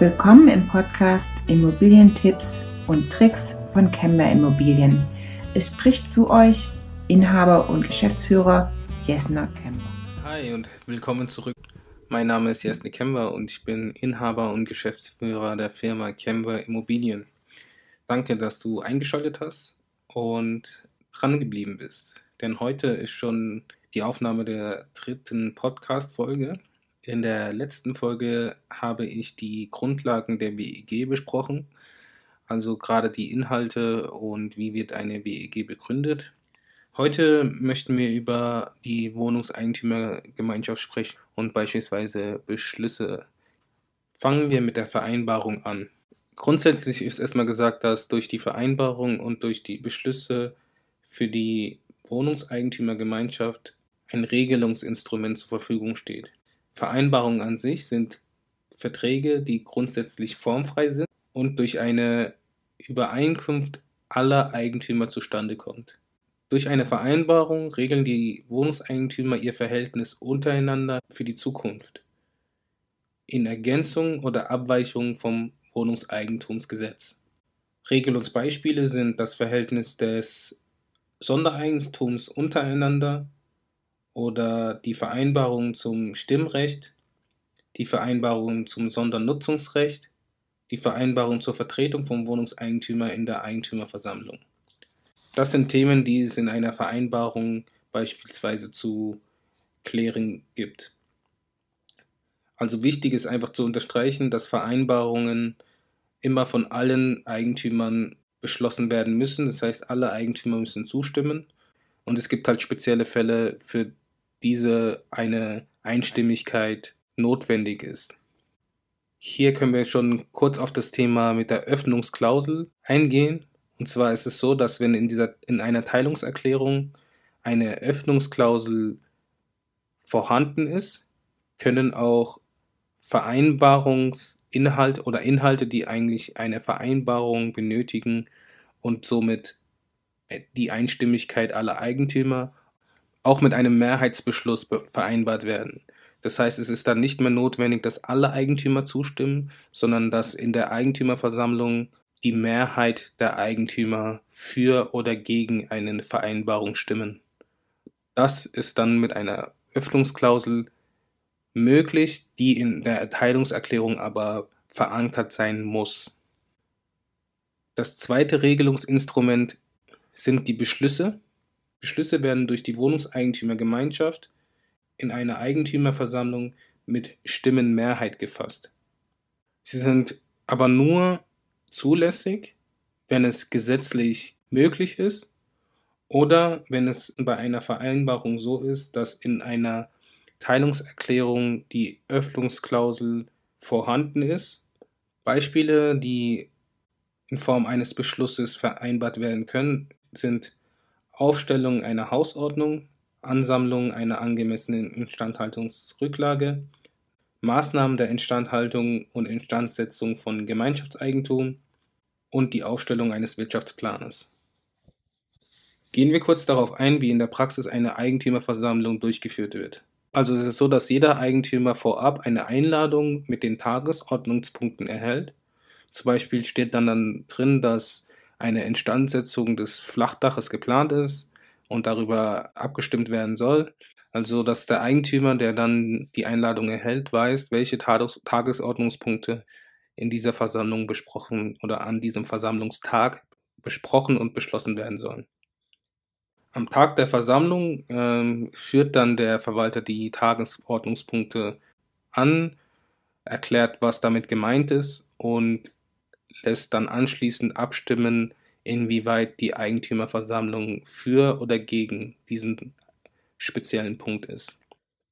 Willkommen im Podcast Immobilientipps und Tricks von Kemba Immobilien. Es spricht zu euch Inhaber und Geschäftsführer Jesna Kemba. Hi und willkommen zurück. Mein Name ist Jesne Kemba und ich bin Inhaber und Geschäftsführer der Firma Kemba Immobilien. Danke, dass du eingeschaltet hast und dran geblieben bist. Denn heute ist schon die Aufnahme der dritten Podcast-Folge in der letzten Folge habe ich die Grundlagen der WEG besprochen, also gerade die Inhalte und wie wird eine WEG begründet. Heute möchten wir über die Wohnungseigentümergemeinschaft sprechen und beispielsweise Beschlüsse. Fangen wir mit der Vereinbarung an. Grundsätzlich ist erstmal gesagt, dass durch die Vereinbarung und durch die Beschlüsse für die Wohnungseigentümergemeinschaft ein Regelungsinstrument zur Verfügung steht. Vereinbarungen an sich sind Verträge, die grundsätzlich formfrei sind und durch eine Übereinkunft aller Eigentümer zustande kommt. Durch eine Vereinbarung regeln die Wohnungseigentümer ihr Verhältnis untereinander für die Zukunft. In Ergänzung oder Abweichung vom Wohnungseigentumsgesetz. Regelungsbeispiele sind das Verhältnis des Sondereigentums untereinander, oder die Vereinbarung zum Stimmrecht, die Vereinbarung zum Sondernutzungsrecht, die Vereinbarung zur Vertretung vom Wohnungseigentümer in der Eigentümerversammlung. Das sind Themen, die es in einer Vereinbarung beispielsweise zu klären gibt. Also wichtig ist einfach zu unterstreichen, dass Vereinbarungen immer von allen Eigentümern beschlossen werden müssen. Das heißt, alle Eigentümer müssen zustimmen. Und es gibt halt spezielle Fälle, für diese eine Einstimmigkeit notwendig ist. Hier können wir schon kurz auf das Thema mit der Öffnungsklausel eingehen. Und zwar ist es so, dass wenn in, dieser, in einer Teilungserklärung eine Öffnungsklausel vorhanden ist, können auch Vereinbarungsinhalte oder Inhalte, die eigentlich eine Vereinbarung benötigen und somit die Einstimmigkeit aller Eigentümer auch mit einem Mehrheitsbeschluss vereinbart werden. Das heißt, es ist dann nicht mehr notwendig, dass alle Eigentümer zustimmen, sondern dass in der Eigentümerversammlung die Mehrheit der Eigentümer für oder gegen eine Vereinbarung stimmen. Das ist dann mit einer Öffnungsklausel möglich, die in der Erteilungserklärung aber verankert sein muss. Das zweite Regelungsinstrument sind die Beschlüsse. Beschlüsse werden durch die Wohnungseigentümergemeinschaft in einer Eigentümerversammlung mit Stimmenmehrheit gefasst. Sie sind aber nur zulässig, wenn es gesetzlich möglich ist oder wenn es bei einer Vereinbarung so ist, dass in einer Teilungserklärung die Öffnungsklausel vorhanden ist. Beispiele, die in Form eines Beschlusses vereinbart werden können, sind Aufstellung einer Hausordnung, Ansammlung einer angemessenen Instandhaltungsrücklage, Maßnahmen der Instandhaltung und Instandsetzung von Gemeinschaftseigentum und die Aufstellung eines Wirtschaftsplanes. Gehen wir kurz darauf ein, wie in der Praxis eine Eigentümerversammlung durchgeführt wird. Also es ist so, dass jeder Eigentümer vorab eine Einladung mit den Tagesordnungspunkten erhält. Zum Beispiel steht dann, dann drin, dass eine Instandsetzung des Flachdaches geplant ist und darüber abgestimmt werden soll. Also, dass der Eigentümer, der dann die Einladung erhält, weiß, welche Tages Tagesordnungspunkte in dieser Versammlung besprochen oder an diesem Versammlungstag besprochen und beschlossen werden sollen. Am Tag der Versammlung ähm, führt dann der Verwalter die Tagesordnungspunkte an, erklärt, was damit gemeint ist und lässt dann anschließend abstimmen, inwieweit die Eigentümerversammlung für oder gegen diesen speziellen Punkt ist.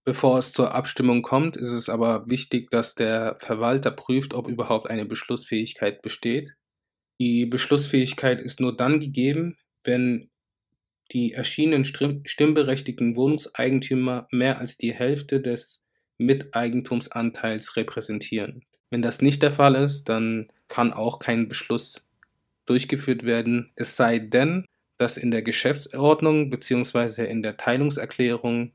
Bevor es zur Abstimmung kommt, ist es aber wichtig, dass der Verwalter prüft, ob überhaupt eine Beschlussfähigkeit besteht. Die Beschlussfähigkeit ist nur dann gegeben, wenn die erschienenen stimmberechtigten Wohnungseigentümer mehr als die Hälfte des Miteigentumsanteils repräsentieren. Wenn das nicht der Fall ist, dann kann auch kein Beschluss durchgeführt werden, es sei denn, dass in der Geschäftsordnung bzw. in der Teilungserklärung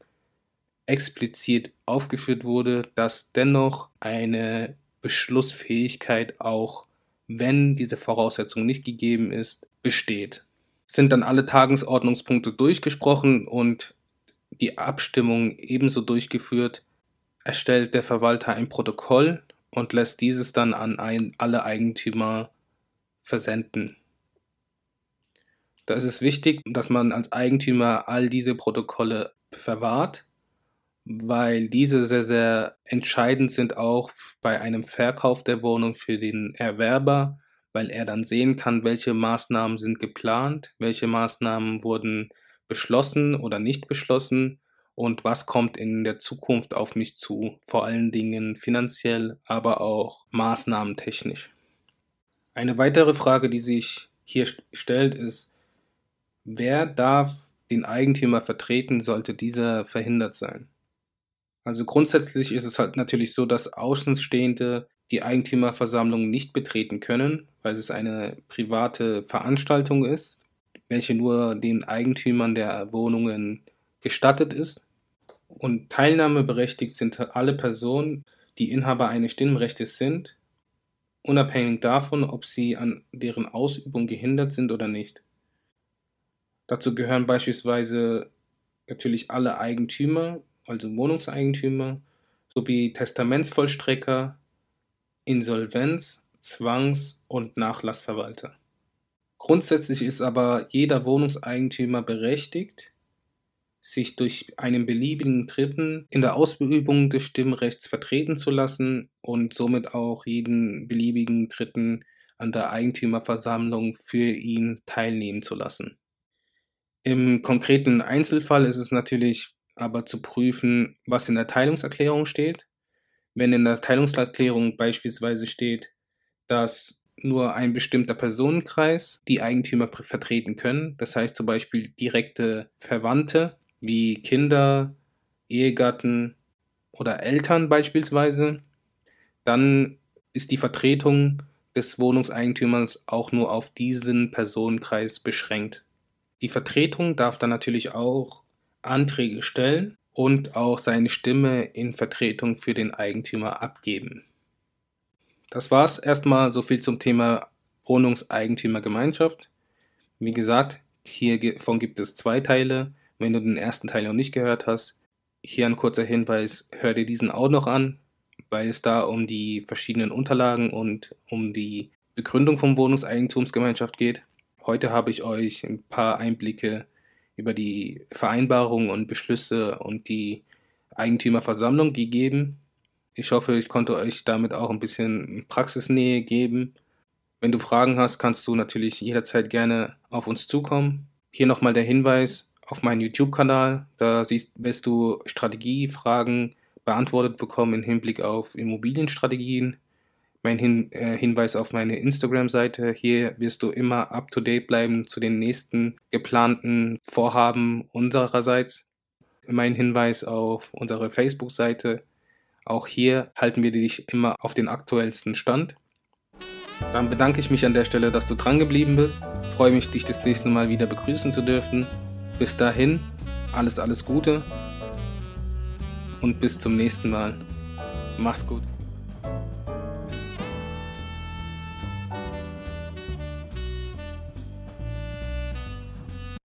explizit aufgeführt wurde, dass dennoch eine Beschlussfähigkeit auch, wenn diese Voraussetzung nicht gegeben ist, besteht. Sind dann alle Tagesordnungspunkte durchgesprochen und die Abstimmung ebenso durchgeführt, erstellt der Verwalter ein Protokoll und lässt dieses dann an ein, alle Eigentümer versenden. Da ist es wichtig, dass man als Eigentümer all diese Protokolle verwahrt, weil diese sehr, sehr entscheidend sind auch bei einem Verkauf der Wohnung für den Erwerber, weil er dann sehen kann, welche Maßnahmen sind geplant, welche Maßnahmen wurden beschlossen oder nicht beschlossen und was kommt in der Zukunft auf mich zu, vor allen Dingen finanziell, aber auch maßnahmentechnisch. Eine weitere Frage, die sich hier stellt, ist, wer darf den Eigentümer vertreten, sollte dieser verhindert sein? Also grundsätzlich ist es halt natürlich so, dass Außenstehende die Eigentümerversammlung nicht betreten können, weil es eine private Veranstaltung ist, welche nur den Eigentümern der Wohnungen gestattet ist. Und teilnahmeberechtigt sind alle Personen, die Inhaber eines Stimmrechts sind, unabhängig davon, ob sie an deren Ausübung gehindert sind oder nicht. Dazu gehören beispielsweise natürlich alle Eigentümer, also Wohnungseigentümer, sowie Testamentsvollstrecker, Insolvenz-, Zwangs- und Nachlassverwalter. Grundsätzlich ist aber jeder Wohnungseigentümer berechtigt, sich durch einen beliebigen Dritten in der Ausübung des Stimmrechts vertreten zu lassen und somit auch jeden beliebigen Dritten an der Eigentümerversammlung für ihn teilnehmen zu lassen. Im konkreten Einzelfall ist es natürlich aber zu prüfen, was in der Teilungserklärung steht. Wenn in der Teilungserklärung beispielsweise steht, dass nur ein bestimmter Personenkreis die Eigentümer vertreten können, das heißt zum Beispiel direkte Verwandte wie Kinder, Ehegatten oder Eltern beispielsweise, dann ist die Vertretung des Wohnungseigentümers auch nur auf diesen Personenkreis beschränkt. Die Vertretung darf dann natürlich auch Anträge stellen und auch seine Stimme in Vertretung für den Eigentümer abgeben. Das war's erstmal so viel zum Thema Wohnungseigentümergemeinschaft. Wie gesagt, hiervon gibt es zwei Teile. Wenn du den ersten Teil noch nicht gehört hast, hier ein kurzer Hinweis, hör dir diesen auch noch an, weil es da um die verschiedenen Unterlagen und um die Begründung von Wohnungseigentumsgemeinschaft geht. Heute habe ich euch ein paar Einblicke über die Vereinbarungen und Beschlüsse und die Eigentümerversammlung gegeben. Ich hoffe, ich konnte euch damit auch ein bisschen Praxisnähe geben. Wenn du Fragen hast, kannst du natürlich jederzeit gerne auf uns zukommen. Hier nochmal der Hinweis, auf meinen YouTube-Kanal. Da siehst, wirst du Strategiefragen beantwortet bekommen im Hinblick auf Immobilienstrategien. Mein Hin äh, Hinweis auf meine Instagram-Seite. Hier wirst du immer up-to-date bleiben zu den nächsten geplanten Vorhaben unsererseits. Mein Hinweis auf unsere Facebook-Seite. Auch hier halten wir dich immer auf den aktuellsten Stand. Dann bedanke ich mich an der Stelle, dass du dran geblieben bist. Freue mich, dich das nächste Mal wieder begrüßen zu dürfen. Bis dahin, alles, alles Gute und bis zum nächsten Mal. Mach's gut.